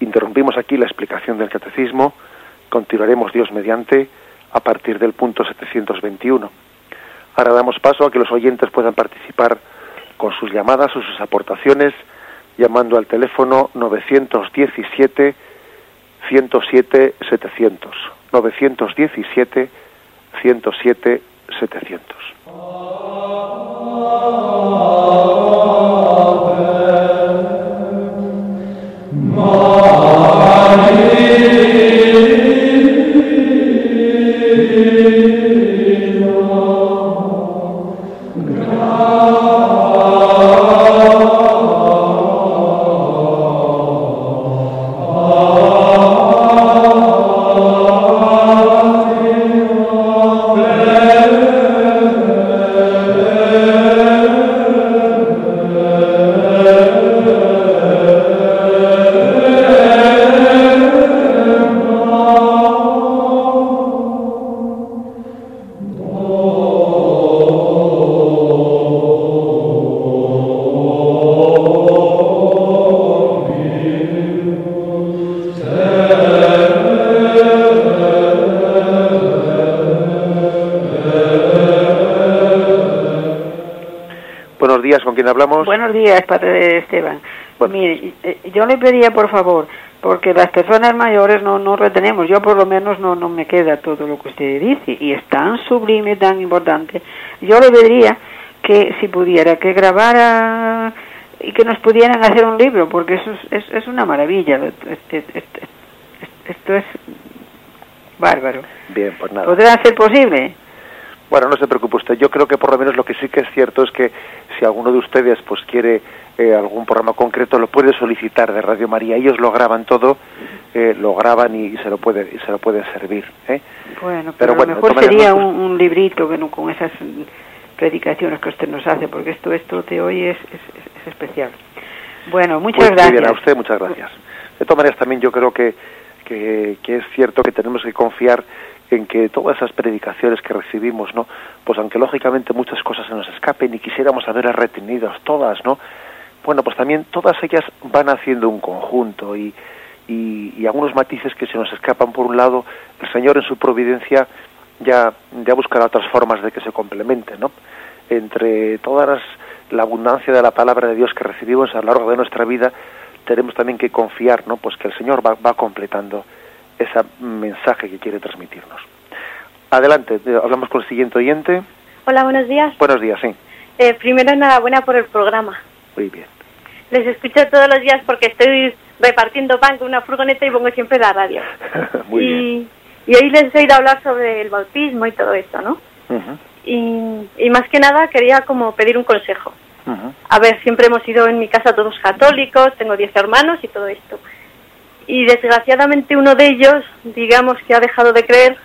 Interrumpimos aquí la explicación del catecismo, continuaremos Dios mediante a partir del punto 721. Ahora damos paso a que los oyentes puedan participar con sus llamadas o sus aportaciones llamando al teléfono 917 107 700. 917 107 700. Hablamos? Buenos días, Padre Esteban. Mire, eh, yo le pedía, por favor, porque las personas mayores no, no retenemos, yo por lo menos no, no me queda todo lo que usted dice, y es tan sublime, tan importante. Yo le diría que si pudiera, que grabara y que nos pudieran hacer un libro, porque eso es, es, una maravilla, esto es bárbaro. Bien, pues nada. ¿Podrá ser posible? Bueno, no se preocupe usted. Yo creo que por lo menos lo que sí que es cierto es que si alguno de ustedes pues quiere eh, algún programa concreto lo puede solicitar de Radio María. Ellos lo graban todo, eh, lo graban y, se lo puede y se lo puede servir. ¿eh? Bueno, pero, lo mejor sería un, librito que con esas predicaciones que usted nos hace, porque esto esto de hoy es, es, especial. Bueno, muchas pues, gracias. Bien, a usted muchas gracias. De todas maneras también yo creo que, que, que es cierto que tenemos que confiar en que todas esas predicaciones que recibimos, ¿no? Pues aunque lógicamente muchas cosas se nos escapen y quisiéramos haberlas retenidas todas, ¿no? Bueno, pues también todas ellas van haciendo un conjunto y, y, algunos matices que se nos escapan por un lado, el Señor en su providencia ya, ya buscará otras formas de que se complementen, ¿no? Entre todas la abundancia de la palabra de Dios que recibimos a lo largo de nuestra vida, tenemos también que confiar, ¿no? Pues que el Señor va, va completando ese mensaje que quiere transmitirnos. Adelante, eh, hablamos con el siguiente oyente. Hola, buenos días. Buenos días, sí. Eh, primero, enhorabuena por el programa. Muy bien. Les escucho todos los días porque estoy repartiendo pan con una furgoneta y pongo siempre la radio. Muy y, bien. y hoy les he oído hablar sobre el bautismo y todo esto, ¿no? y, y, más que nada quería como pedir un consejo. A ver, siempre hemos ido en mi casa todos católicos, tengo 10 hermanos y todo esto y desgraciadamente uno de ellos, digamos que ha dejado de creer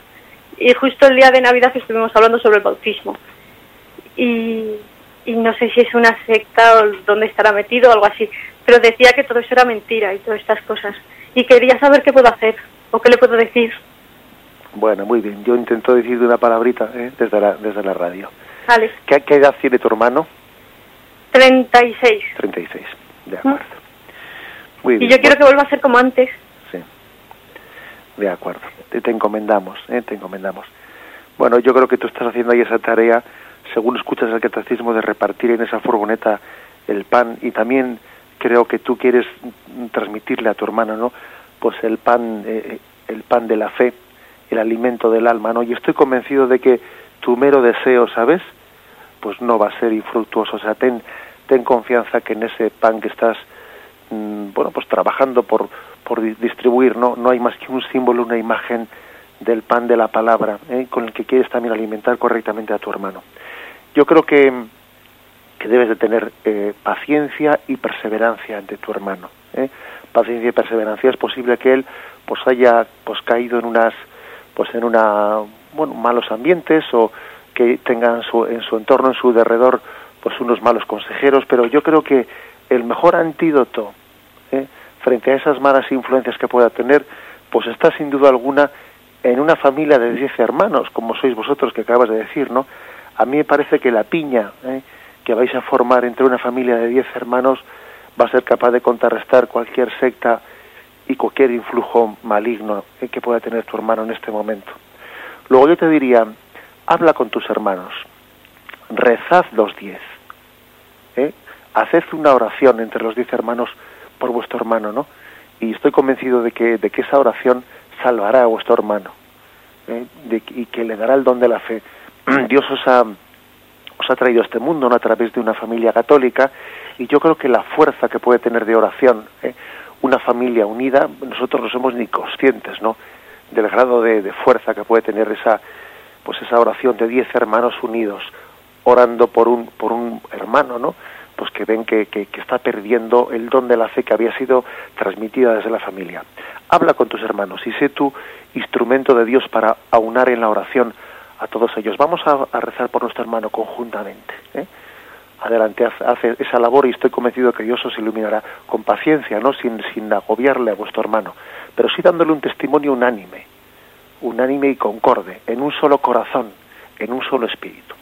y justo el día de Navidad estuvimos hablando sobre el bautismo. Y, no sé si es una secta o dónde estará metido o algo así, pero decía que todo eso era mentira y todas estas cosas. Y quería saber qué puedo hacer o qué le puedo decir. Bueno, muy bien. Yo intento decirle una palabrita ¿eh? desde, la, desde la radio. Vale. ¿Qué, ¿Qué edad tiene tu hermano? 36. 36, de acuerdo y yo quiero que vuelva a ser como antes. Sí. De acuerdo. Te, te encomendamos, ¿eh? te encomendamos. Bueno, yo creo que tú estás haciendo ahí esa tarea, según escuchas el catecismo, de repartir en esa furgoneta el pan y también creo que tú quieres transmitirle a tu hermano, ¿no? Pues el pan, eh, el pan de la fe, el alimento del alma, ¿no? Y estoy convencido de que tu mero deseo, ¿sabes? Pues no va a ser infructuoso. O sea, ten, ten confianza que en ese pan que estás bueno, pues trabajando por, por distribuir, ¿no? No hay más que un símbolo, una imagen del pan de la palabra, ¿eh? con el que quieres también alimentar correctamente a tu hermano. Yo creo que, que debes de tener eh, paciencia y perseverancia ante tu hermano. ¿eh? Paciencia y perseverancia. Es posible que él pues haya pues caído en unas pues en una bueno malos ambientes o que tenga en su, en su entorno, en su derredor, pues unos malos consejeros, pero yo creo que el mejor antídoto. Frente a esas malas influencias que pueda tener, pues está sin duda alguna en una familia de diez hermanos, como sois vosotros que acabas de decir, ¿no? A mí me parece que la piña ¿eh? que vais a formar entre una familia de diez hermanos va a ser capaz de contrarrestar cualquier secta y cualquier influjo maligno ¿eh? que pueda tener tu hermano en este momento. Luego yo te diría, habla con tus hermanos, rezad los diez, ¿eh? haced una oración entre los diez hermanos por vuestro hermano, ¿no? Y estoy convencido de que, de que esa oración salvará a vuestro hermano ¿eh? y que le dará el don de la fe. Dios os ha, os ha traído a este mundo ¿no? a través de una familia católica y yo creo que la fuerza que puede tener de oración ¿eh? una familia unida, nosotros no somos ni conscientes ¿no? del grado de, de fuerza que puede tener esa, pues esa oración de diez hermanos unidos orando por un, por un hermano, ¿no? Pues que ven que, que, está perdiendo el don de la fe que había sido transmitida desde la familia. Habla con tus hermanos y sé tu instrumento de Dios para aunar en la oración a todos ellos. Vamos a, rezar por nuestro hermano conjuntamente. ¿eh? Adelante, hace esa labor y estoy convencido que Dios os iluminará con paciencia, no sin, sin agobiarle a vuestro hermano, pero sí dándole un testimonio unánime, unánime y concorde, en un solo corazón, en un solo espíritu.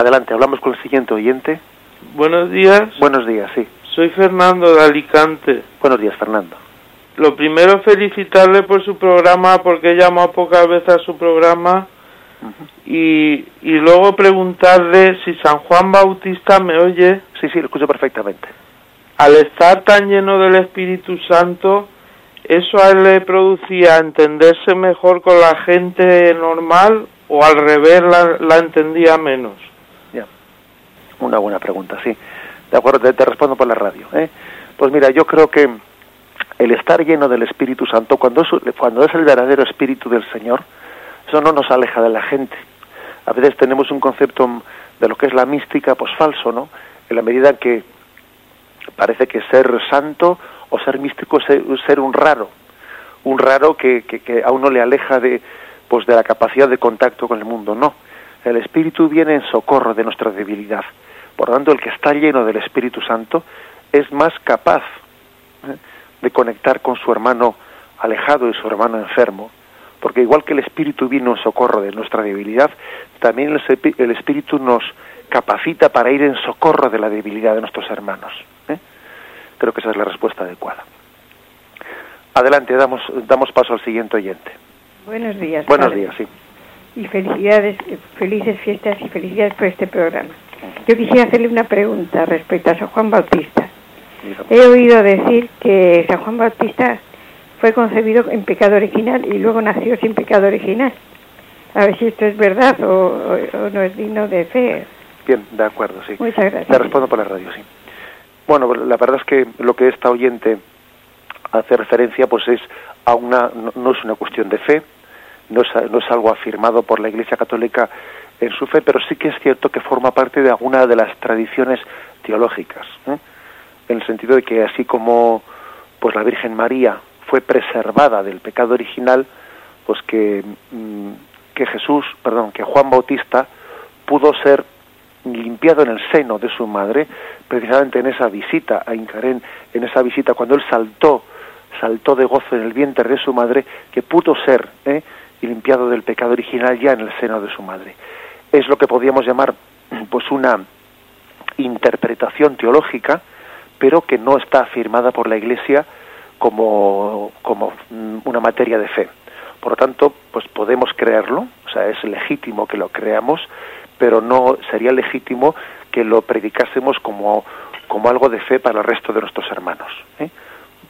Adelante, hablamos con el siguiente oyente. Buenos días. Buenos días, sí. Soy Fernando de Alicante. Buenos días, Fernando. Lo primero, felicitarle por su programa, porque he llamado pocas veces a su programa. y, y luego preguntarle si San Juan Bautista me oye. Sí, sí, lo escucho perfectamente. al estar tan lleno del Espíritu Santo, ¿eso a él le producía entenderse mejor con la gente normal o al revés la, entendía menos? Una buena pregunta, sí. De acuerdo, te, respondo por la radio. ¿eh? Pues mira, yo creo que el estar lleno del Espíritu Santo, cuando es, cuando es el verdadero Espíritu del Señor, eso no nos aleja de la gente. A veces tenemos un concepto de lo que es la mística, pues falso, ¿no? En la medida que parece que ser santo o ser místico es ser, un raro, un raro que, que, a uno le aleja de, pues de la capacidad de contacto con el mundo. No, el Espíritu viene en socorro de nuestra debilidad. Por lo tanto, el que está lleno del Espíritu Santo es más capaz ¿eh? de conectar con su hermano alejado y su hermano enfermo, porque igual que el Espíritu vino en socorro de nuestra debilidad, también el, Espíritu nos capacita para ir en socorro de la debilidad de nuestros hermanos. ¿eh? Creo que esa es la respuesta adecuada. Adelante, damos, damos paso al siguiente oyente. Buenos días. Buenos días, sí. Y felicidades, felices fiestas y felicidades por este programa. Yo quisiera hacerle una pregunta respecto a San Juan Bautista. He oído decir que San Juan Bautista fue concebido en pecado original y luego nació sin pecado original. A ver si esto es verdad o, no es digno de fe. Bien, de acuerdo, sí. Muchas gracias. Te respondo por la radio, sí. Bueno, la verdad es que lo que esta oyente hace referencia, pues es a una, no, es una cuestión de fe, no es, no es algo afirmado por la Iglesia Católica en su fe, pero sí que es cierto que forma parte de alguna de las tradiciones teológicas, ¿eh? en el sentido de que así como pues la Virgen María fue preservada del pecado original, pues que, mm, que Jesús, perdón, que Juan Bautista pudo ser limpiado en el seno de su madre, precisamente en esa visita a Incarén, en esa visita cuando él saltó, saltó de gozo en el vientre de su madre, que pudo ser ¿eh? limpiado del pecado original ya en el seno de su madre es lo que podríamos llamar pues una interpretación teológica, pero que no está afirmada por la Iglesia como, como una materia de fe. Por lo tanto, pues podemos creerlo, o sea, es legítimo que lo creamos, pero no sería legítimo que lo predicásemos como, como algo de fe para el resto de nuestros hermanos. ¿eh?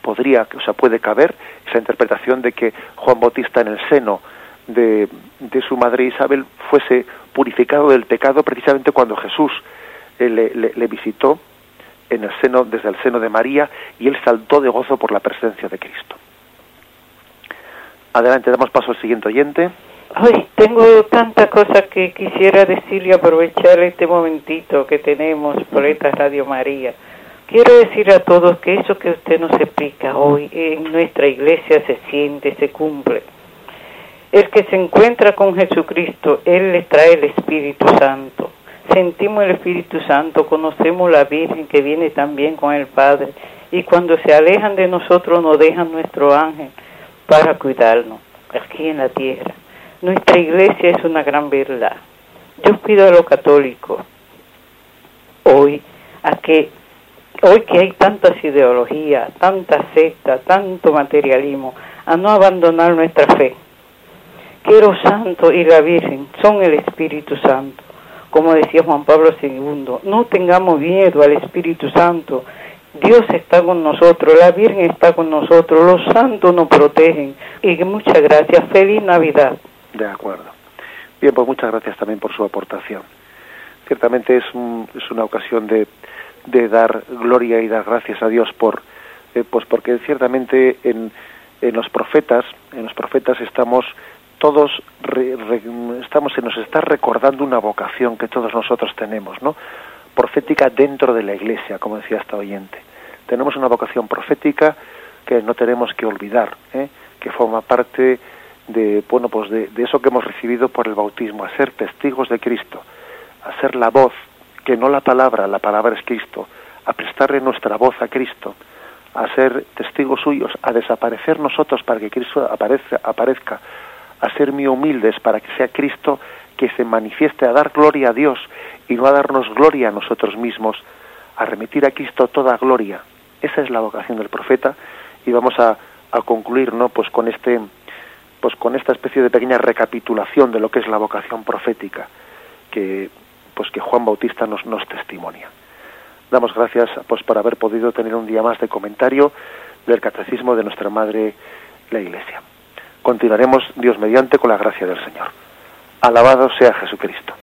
Podría, o sea, puede caber esa interpretación de que Juan Bautista en el seno de, de su madre Isabel fuese purificado del pecado precisamente cuando Jesús eh, le, visitó en el seno, desde el seno de María y él saltó de gozo por la presencia de Cristo. Adelante, damos paso al siguiente oyente. Ay, tengo tanta cosa que quisiera decir y aprovechar este momentito que tenemos por esta Radio María. Quiero decir a todos que eso que usted nos explica hoy en nuestra iglesia se siente, se cumple. El que se encuentra con Jesucristo, Él le trae el Espíritu Santo. Sentimos el Espíritu Santo, conocemos la Virgen que viene también con el Padre. Y cuando se alejan de nosotros nos dejan nuestro ángel para cuidarnos aquí en la tierra. Nuestra iglesia es una gran verdad. Yo pido a los católicos hoy a que hoy que hay tantas ideologías, tantas sectas, tanto materialismo, a no abandonar nuestra fe Quiero Santo y la Virgen son el Espíritu Santo. Como decía Juan Pablo II, no tengamos miedo al Espíritu Santo. Dios está con nosotros, la Virgen está con nosotros, los santos nos protegen. Y muchas gracias. Feliz Navidad. De acuerdo. Bien, pues muchas gracias también por su aportación. Ciertamente es, es una ocasión de, de, dar gloria y dar gracias a Dios por, eh, pues porque ciertamente en, en los profetas, en los profetas estamos todos estamos se nos está recordando una vocación que todos nosotros tenemos, ¿no? Profética dentro de la Iglesia, como decía esta oyente. Tenemos una vocación profética que no tenemos que olvidar, ¿eh? que forma parte de bueno pues de, de, eso que hemos recibido por el bautismo, a ser testigos de Cristo, a ser la voz, que no la palabra, la palabra es Cristo, a prestarle nuestra voz a Cristo, a ser testigos suyos, a desaparecer nosotros para que Cristo aparezca, aparezca a ser muy humildes para que sea Cristo que se manifieste a dar gloria a Dios y no a darnos gloria a nosotros mismos, a remitir a Cristo toda gloria. Esa es la vocación del profeta y vamos a, a concluir, ¿no? Pues con este, pues con esta especie de pequeña recapitulación de lo que es la vocación profética que, pues que Juan Bautista nos, nos testimonia. damos gracias pues por haber podido tener un día más de comentario del catecismo de nuestra madre la Iglesia. Continuaremos Dios mediante con la gracia del Señor. Alabado sea Jesucristo.